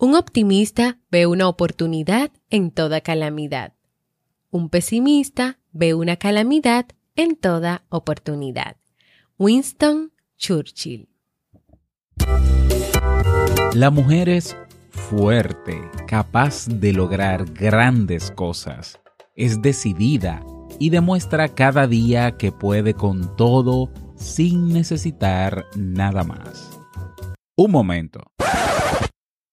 Un optimista ve una oportunidad en toda calamidad. Un pesimista ve una calamidad en toda oportunidad. Winston Churchill. La mujer es fuerte, capaz de lograr grandes cosas. Es decidida y demuestra cada día que puede con todo sin necesitar nada más. Un momento.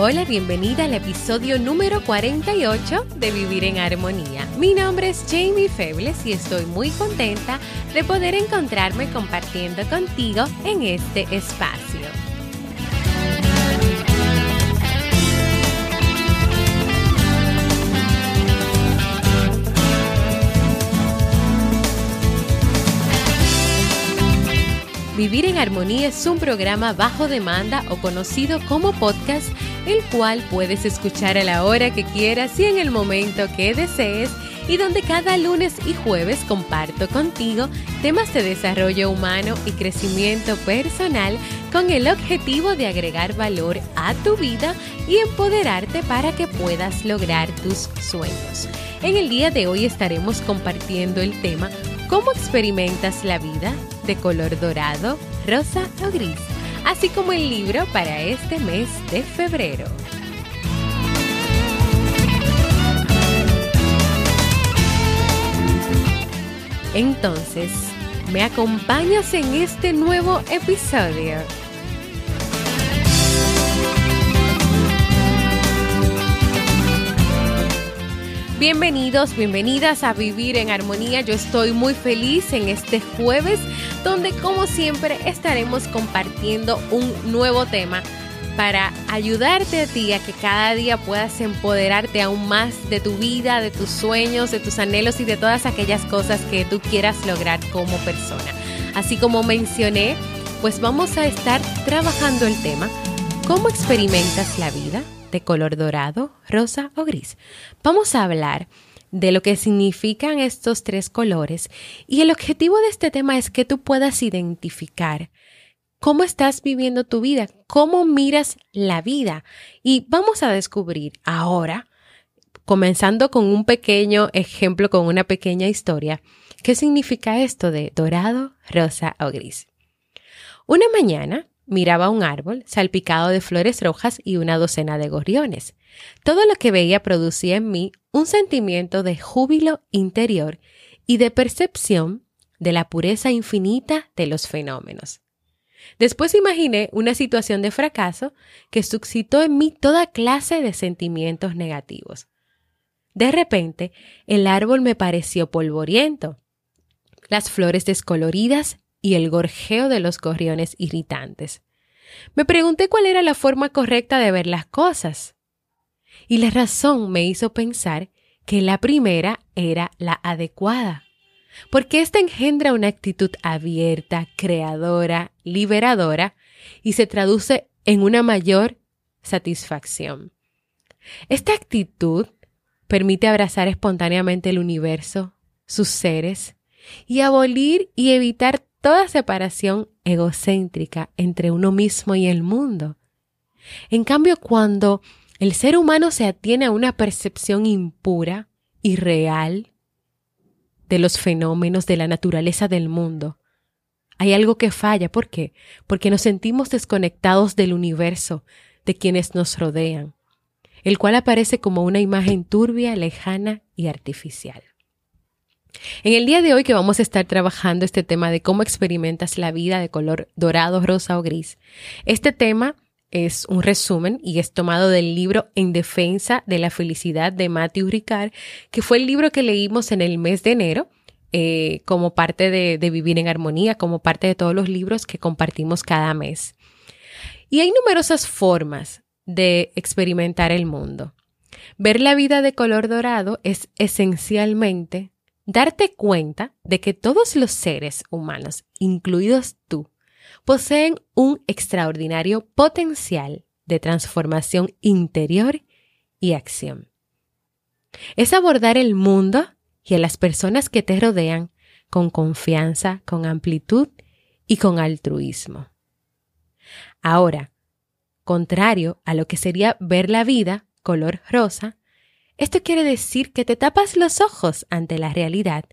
Hola, bienvenida al episodio número 48 de Vivir en Armonía. Mi nombre es Jamie Febles y estoy muy contenta de poder encontrarme compartiendo contigo en este espacio. Vivir en Armonía es un programa bajo demanda o conocido como podcast el cual puedes escuchar a la hora que quieras y en el momento que desees y donde cada lunes y jueves comparto contigo temas de desarrollo humano y crecimiento personal con el objetivo de agregar valor a tu vida y empoderarte para que puedas lograr tus sueños. En el día de hoy estaremos compartiendo el tema ¿Cómo experimentas la vida? de color dorado, rosa o gris así como el libro para este mes de febrero. Entonces, ¿me acompañas en este nuevo episodio? Bienvenidos, bienvenidas a Vivir en Armonía. Yo estoy muy feliz en este jueves donde como siempre estaremos compartiendo un nuevo tema para ayudarte a ti a que cada día puedas empoderarte aún más de tu vida, de tus sueños, de tus anhelos y de todas aquellas cosas que tú quieras lograr como persona. Así como mencioné, pues vamos a estar trabajando el tema, ¿cómo experimentas la vida? De color dorado, rosa o gris. Vamos a hablar de lo que significan estos tres colores y el objetivo de este tema es que tú puedas identificar cómo estás viviendo tu vida, cómo miras la vida y vamos a descubrir ahora, comenzando con un pequeño ejemplo, con una pequeña historia, qué significa esto de dorado, rosa o gris. Una mañana Miraba un árbol salpicado de flores rojas y una docena de gorriones. Todo lo que veía producía en mí un sentimiento de júbilo interior y de percepción de la pureza infinita de los fenómenos. Después imaginé una situación de fracaso que suscitó en mí toda clase de sentimientos negativos. De repente, el árbol me pareció polvoriento, las flores descoloridas y el gorjeo de los gorriones irritantes. Me pregunté cuál era la forma correcta de ver las cosas. Y la razón me hizo pensar que la primera era la adecuada, porque ésta engendra una actitud abierta, creadora, liberadora y se traduce en una mayor satisfacción. Esta actitud permite abrazar espontáneamente el universo, sus seres, y abolir y evitar toda separación egocéntrica entre uno mismo y el mundo. En cambio, cuando el ser humano se atiene a una percepción impura y real de los fenómenos de la naturaleza del mundo, hay algo que falla. ¿Por qué? Porque nos sentimos desconectados del universo, de quienes nos rodean, el cual aparece como una imagen turbia, lejana y artificial. En el día de hoy que vamos a estar trabajando este tema de cómo experimentas la vida de color dorado, rosa o gris, este tema es un resumen y es tomado del libro En defensa de la felicidad de Matthew Ricard, que fue el libro que leímos en el mes de enero eh, como parte de, de Vivir en Armonía, como parte de todos los libros que compartimos cada mes. Y hay numerosas formas de experimentar el mundo. Ver la vida de color dorado es esencialmente darte cuenta de que todos los seres humanos, incluidos tú, poseen un extraordinario potencial de transformación interior y acción. Es abordar el mundo y a las personas que te rodean con confianza, con amplitud y con altruismo. Ahora, contrario a lo que sería ver la vida color rosa, esto quiere decir que te tapas los ojos ante la realidad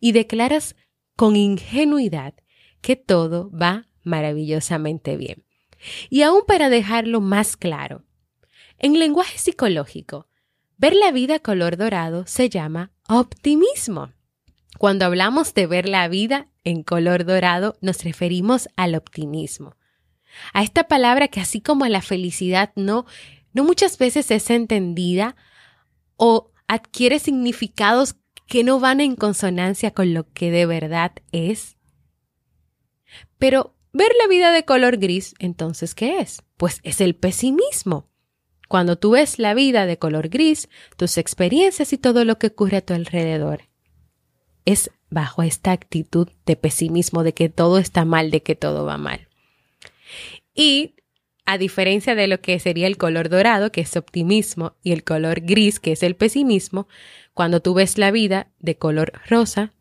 y declaras con ingenuidad que todo va maravillosamente bien. Y aún para dejarlo más claro, en lenguaje psicológico, ver la vida color dorado se llama optimismo. Cuando hablamos de ver la vida en color dorado, nos referimos al optimismo. A esta palabra que así como la felicidad no, no muchas veces es entendida o adquiere significados que no van en consonancia con lo que de verdad es. Pero ver la vida de color gris, entonces, ¿qué es? Pues es el pesimismo. Cuando tú ves la vida de color gris, tus experiencias y todo lo que ocurre a tu alrededor, es bajo esta actitud de pesimismo, de que todo está mal, de que todo va mal. Y a diferencia de lo que sería el color dorado, que es optimismo, y el color gris, que es el pesimismo, cuando tú ves la vida de color rosa,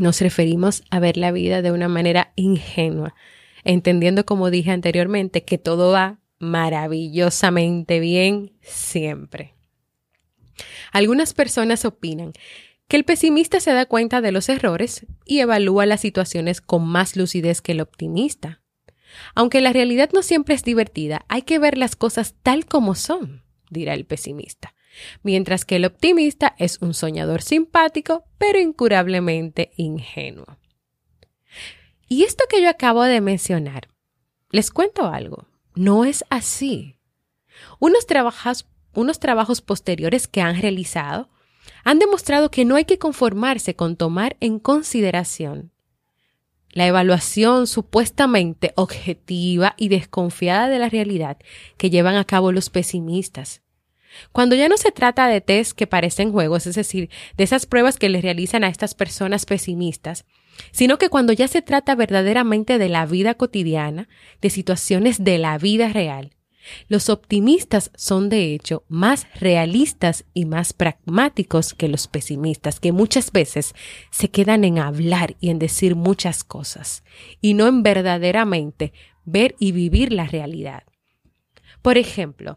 nos referimos a ver la vida de una manera ingenua, entendiendo, como dije anteriormente, que todo va maravillosamente bien siempre. Algunas personas opinan que el pesimista se da cuenta de los errores y evalúa las situaciones con más lucidez que el optimista. Aunque la realidad no siempre es divertida, hay que ver las cosas tal como son, dirá el pesimista, mientras que el optimista es un soñador simpático, pero incurablemente ingenuo. Y esto que yo acabo de mencionar, les cuento algo, no es así. Unos trabajos, unos trabajos posteriores que han realizado han demostrado que no hay que conformarse con tomar en consideración la evaluación supuestamente objetiva y desconfiada de la realidad que llevan a cabo los pesimistas. Cuando ya no se trata de test que parecen juegos, es decir, de esas pruebas que les realizan a estas personas pesimistas, sino que cuando ya se trata verdaderamente de la vida cotidiana, de situaciones de la vida real, los optimistas son de hecho más realistas y más pragmáticos que los pesimistas, que muchas veces se quedan en hablar y en decir muchas cosas, y no en verdaderamente ver y vivir la realidad. Por ejemplo,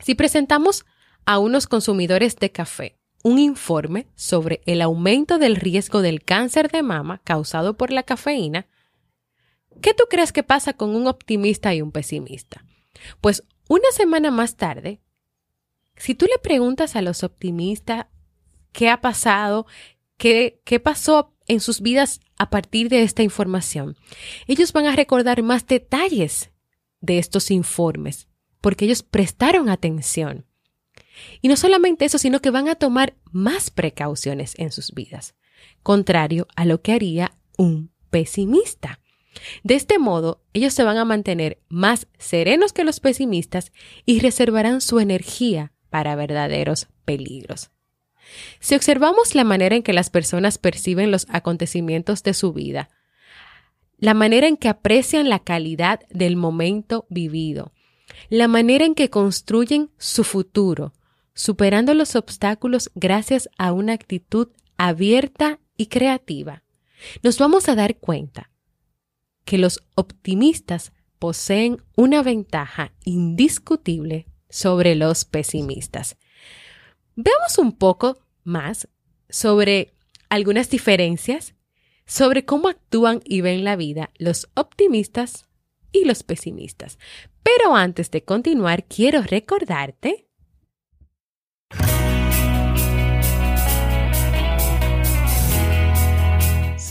si presentamos a unos consumidores de café un informe sobre el aumento del riesgo del cáncer de mama causado por la cafeína, ¿qué tú crees que pasa con un optimista y un pesimista? Pues una semana más tarde, si tú le preguntas a los optimistas qué ha pasado, qué, qué pasó en sus vidas a partir de esta información, ellos van a recordar más detalles de estos informes, porque ellos prestaron atención. Y no solamente eso, sino que van a tomar más precauciones en sus vidas, contrario a lo que haría un pesimista. De este modo, ellos se van a mantener más serenos que los pesimistas y reservarán su energía para verdaderos peligros. Si observamos la manera en que las personas perciben los acontecimientos de su vida, la manera en que aprecian la calidad del momento vivido, la manera en que construyen su futuro, superando los obstáculos gracias a una actitud abierta y creativa, nos vamos a dar cuenta que los optimistas poseen una ventaja indiscutible sobre los pesimistas. Veamos un poco más sobre algunas diferencias sobre cómo actúan y ven la vida los optimistas y los pesimistas. Pero antes de continuar, quiero recordarte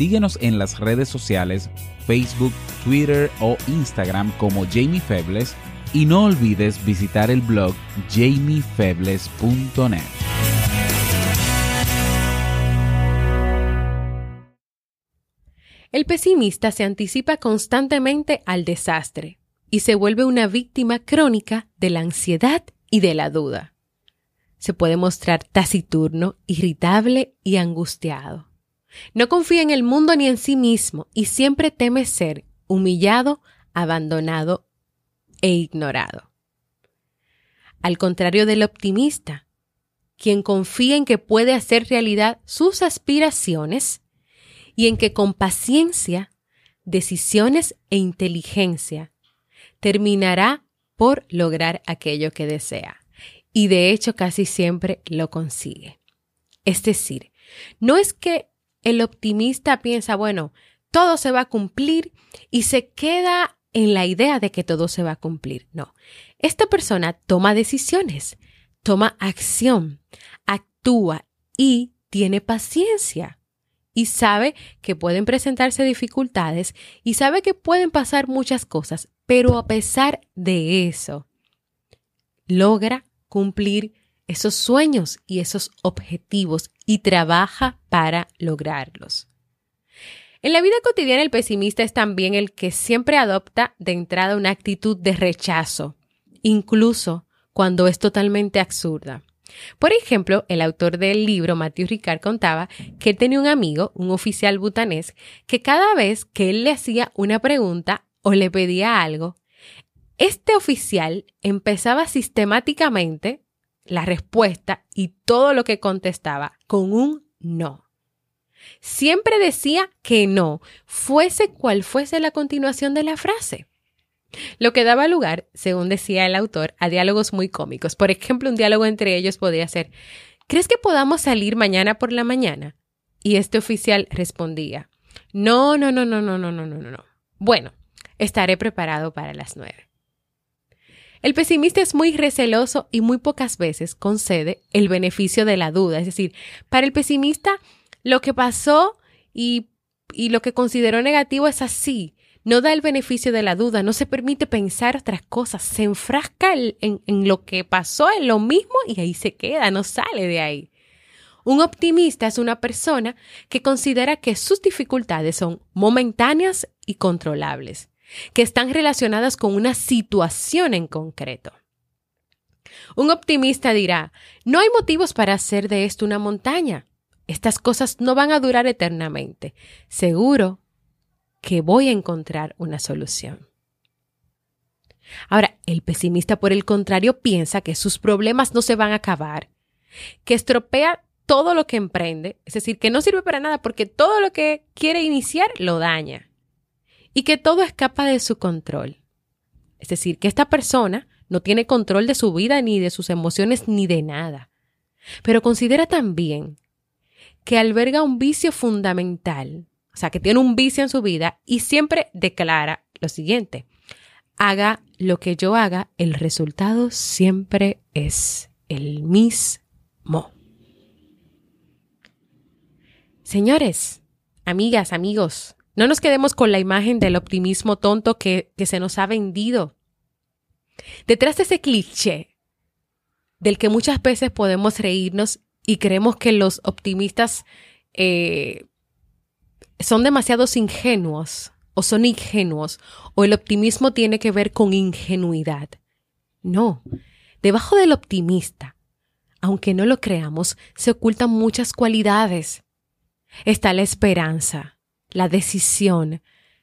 síguenos en las redes sociales Facebook, Twitter o Instagram como Jamie Febles y no olvides visitar el blog jamiefebles.net. El pesimista se anticipa constantemente al desastre y se vuelve una víctima crónica de la ansiedad y de la duda. Se puede mostrar taciturno, irritable y angustiado. No confía en el mundo ni en sí mismo y siempre teme ser humillado, abandonado e ignorado. Al contrario del optimista, quien confía en que puede hacer realidad sus aspiraciones y en que con paciencia, decisiones e inteligencia terminará por lograr aquello que desea. Y de hecho casi siempre lo consigue. Es decir, no es que el optimista piensa, bueno, todo se va a cumplir y se queda en la idea de que todo se va a cumplir. No, esta persona toma decisiones, toma acción, actúa y tiene paciencia. Y sabe que pueden presentarse dificultades y sabe que pueden pasar muchas cosas, pero a pesar de eso, logra cumplir esos sueños y esos objetivos y trabaja para lograrlos. En la vida cotidiana el pesimista es también el que siempre adopta de entrada una actitud de rechazo, incluso cuando es totalmente absurda. Por ejemplo, el autor del libro, Matthew Ricard, contaba que él tenía un amigo, un oficial butanés, que cada vez que él le hacía una pregunta o le pedía algo, este oficial empezaba sistemáticamente la respuesta y todo lo que contestaba con un no. Siempre decía que no, fuese cual fuese la continuación de la frase. Lo que daba lugar, según decía el autor, a diálogos muy cómicos. Por ejemplo, un diálogo entre ellos podía ser, ¿crees que podamos salir mañana por la mañana? Y este oficial respondía, no, no, no, no, no, no, no, no, no. Bueno, estaré preparado para las nueve. El pesimista es muy receloso y muy pocas veces concede el beneficio de la duda. Es decir, para el pesimista lo que pasó y, lo que consideró negativo es así. No da el beneficio de la duda, no se permite pensar otras cosas, se enfrasca en, en lo que pasó, en lo mismo y ahí se queda, no sale de ahí. Un optimista es una persona que considera que sus dificultades son momentáneas y controlables que están relacionadas con una situación en concreto. Un optimista dirá, no hay motivos para hacer de esto una montaña. Estas cosas no van a durar eternamente. Seguro que voy a encontrar una solución. Ahora, el pesimista, por el contrario, piensa que sus problemas no se van a acabar, que estropea todo lo que emprende, es decir, que no sirve para nada porque todo lo que quiere iniciar lo daña y que todo escapa de su control. Es decir, que esta persona no tiene control de su vida ni de sus emociones ni de nada. Pero considera también que alberga un vicio fundamental, o sea, que tiene un vicio en su vida y siempre declara lo siguiente, haga lo que yo haga, el resultado siempre es el mismo. Señores, amigas, amigos, no nos quedemos con la imagen del optimismo tonto que, se nos ha vendido. Detrás de ese cliché del que muchas veces podemos reírnos y creemos que los optimistas eh, son demasiado ingenuos o son ingenuos o el optimismo tiene que ver con ingenuidad. No, debajo del optimista, aunque no lo creamos, se ocultan muchas cualidades. Está la esperanza, la decisión,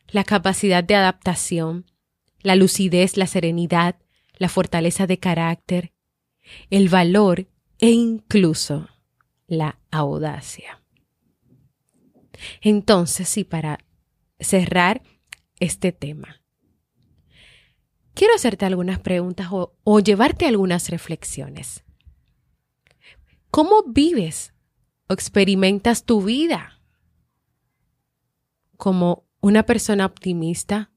la capacidad de adaptación, la lucidez, la serenidad, la fortaleza de carácter, el valor e incluso la audacia. Entonces, sí, para cerrar este tema, quiero hacerte algunas preguntas o, o llevarte algunas reflexiones. ¿Cómo vives o experimentas tu vida? Como una persona optimista,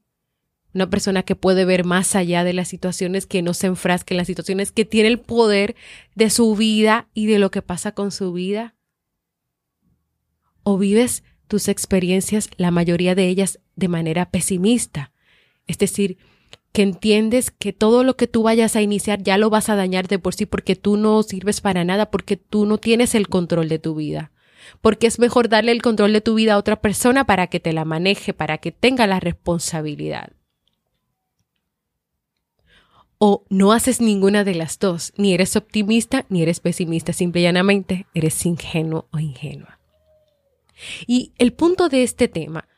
una persona que puede ver más allá de las situaciones, que no se enfrasque en las situaciones, que tiene el poder de su vida y de lo que pasa con su vida? ¿O vives tus experiencias, la mayoría de ellas de manera pesimista. Es decir, que entiendes que todo lo que tú vayas a iniciar ya lo vas a dañar de por sí porque tú no sirves para nada, porque tú no tienes el control de tu vida. Porque es mejor darle el control de tu vida a otra persona para que te la maneje, para que tenga la responsabilidad. O no haces ninguna de las dos, ni eres optimista ni eres pesimista, simple y llanamente eres ingenuo o ingenua. Y el punto de este tema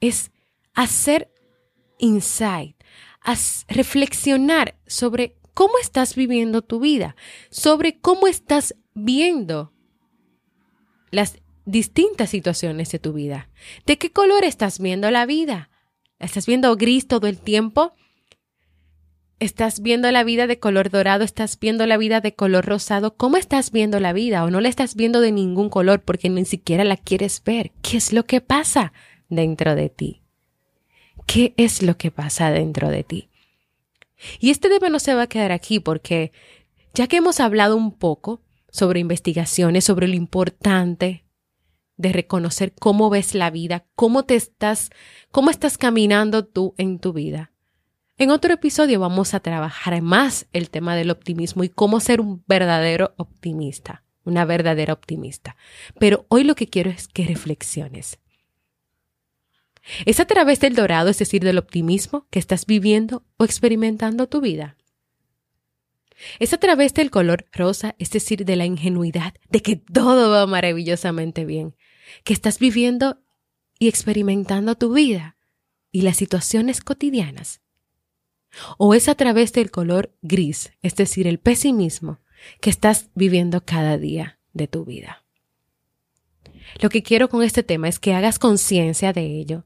es hacer insight, reflexionar sobre cómo estás viviendo tu vida, sobre cómo estás viendo las distintas situaciones de tu vida. ¿De qué color estás viendo la vida? estás viendo gris todo el tiempo? ¿Estás viendo la vida de color dorado? ¿Estás viendo la vida de color rosado? ¿Cómo estás viendo la vida? ¿O no la estás viendo de ningún color porque ni siquiera la quieres ver? ¿Qué es lo que pasa dentro de ti? ¿Qué es lo que pasa dentro de ti? Y este tema no se va a quedar aquí porque ya que hemos hablado un poco sobre investigaciones, sobre lo importante de reconocer cómo ves la vida, cómo te estás, cómo estás caminando tú en tu vida. En otro episodio vamos a trabajar más el tema del optimismo y cómo ser un verdadero optimista, una verdadera optimista. Pero hoy lo que quiero es que reflexiones. ¿Es a través del dorado, es decir, del optimismo, que estás viviendo o experimentando tu vida? Es a través del color rosa, es decir, de la ingenuidad, de que todo va maravillosamente bien, que estás viviendo y experimentando tu vida y las situaciones cotidianas. O es a través del color gris, es decir, el pesimismo, que estás viviendo cada día de tu vida. Lo que quiero con este tema es que hagas conciencia de ello,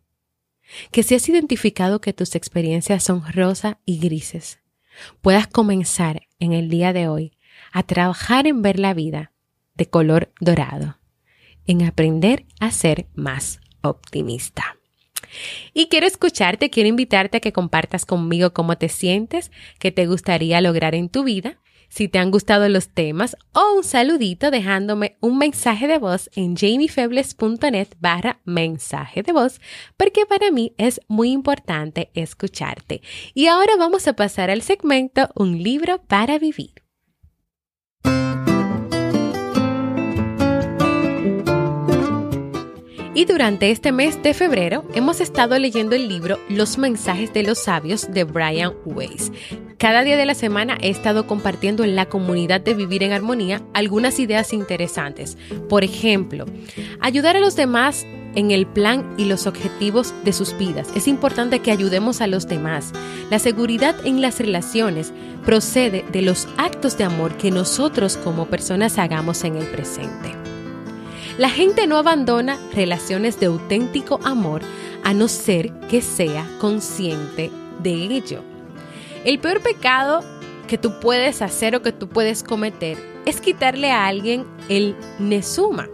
que si has identificado que tus experiencias son rosa y grises, puedas comenzar en el día de hoy a trabajar en ver la vida de color dorado, en aprender a ser más optimista. Y quiero escucharte, quiero invitarte a que compartas conmigo cómo te sientes, qué te gustaría lograr en tu vida si te han gustado los temas o un saludito dejándome un mensaje de voz en jamiefebles.net barra mensaje de voz porque para mí es muy importante escucharte. Y ahora vamos a pasar al segmento Un libro para vivir. Y durante este mes de febrero hemos estado leyendo el libro Los mensajes de los sabios de Brian Weiss. Cada día de la semana he estado compartiendo en la comunidad de Vivir en Armonía algunas ideas interesantes. Por ejemplo, ayudar a los demás en el plan y los objetivos de sus vidas. Es importante que ayudemos a los demás. La seguridad en las relaciones procede de los actos de amor que nosotros como personas hagamos en el presente. La gente no abandona relaciones de auténtico amor a no ser que sea consciente de ello. El peor pecado que tú puedes hacer o que tú puedes cometer es quitarle a alguien el nesuma.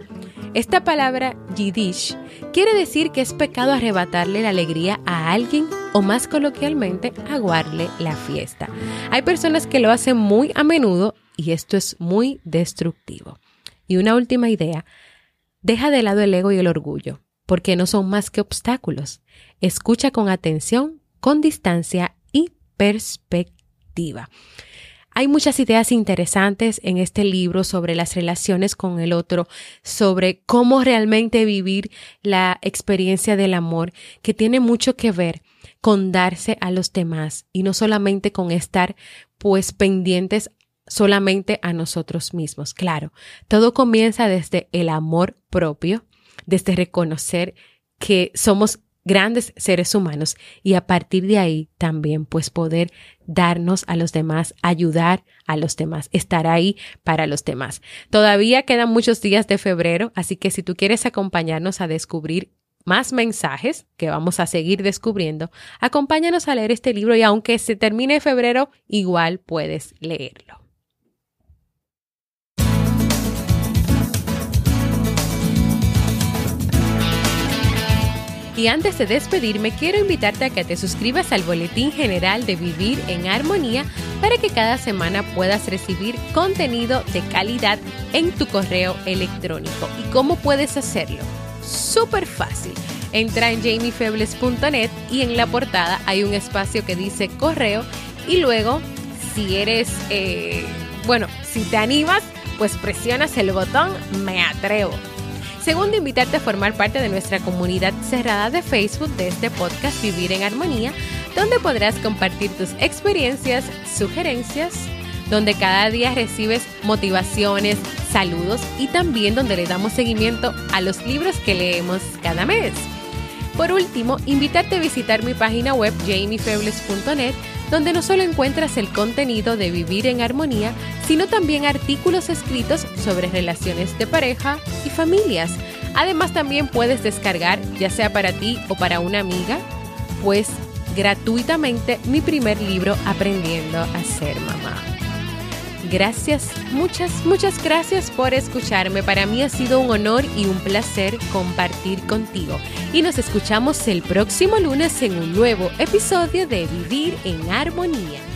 Esta palabra yiddish quiere decir que es pecado arrebatarle la alegría a alguien o más coloquialmente aguarle la fiesta. Hay personas que lo hacen muy a menudo y esto es muy destructivo. Y una última idea, Deja de lado el ego y el orgullo, porque no son más que obstáculos. Escucha con atención, con distancia y perspectiva. Hay muchas ideas interesantes en este libro sobre las relaciones con el otro, sobre cómo realmente vivir la experiencia del amor, que tiene mucho que ver con darse a los demás y no solamente con estar pues pendientes solamente a nosotros mismos. Claro, todo comienza desde el amor propio, desde reconocer que somos grandes seres humanos y a partir de ahí también pues poder darnos a los demás, ayudar a los demás, estar ahí para los demás. Todavía quedan muchos días de febrero, así que si tú quieres acompañarnos a descubrir más mensajes que vamos a seguir descubriendo, acompáñanos a leer este libro y aunque se termine febrero, igual puedes leerlo. Y antes de despedirme, quiero invitarte a que te suscribas al Boletín General de Vivir en Armonía para que cada semana puedas recibir contenido de calidad en tu correo electrónico. ¿Y cómo puedes hacerlo? súper fácil. Entra en jamiefebles.net y en la portada hay un espacio que dice correo y luego si eres, eh, bueno, si te animas, pues presionas el botón Me atrevo. Segundo, invitarte a formar parte de nuestra comunidad cerrada de Facebook de este podcast Vivir en Armonía, donde podrás compartir tus experiencias, sugerencias, donde cada día recibes motivaciones, saludos y también donde le damos seguimiento a los libros que leemos cada mes. Por último, invitarte a visitar mi página web jamiefebles.net donde no solo encuentras el contenido de Vivir en Armonía, sino también artículos escritos sobre relaciones de pareja y familias. Además también puedes descargar, ya sea para ti o para una amiga, pues gratuitamente mi primer libro Aprendiendo a ser mamá. Gracias, muchas, muchas gracias por escucharme. Para mí ha sido un honor y un placer compartir contigo. Y nos escuchamos el próximo lunes en un nuevo episodio de Vivir en Armonía.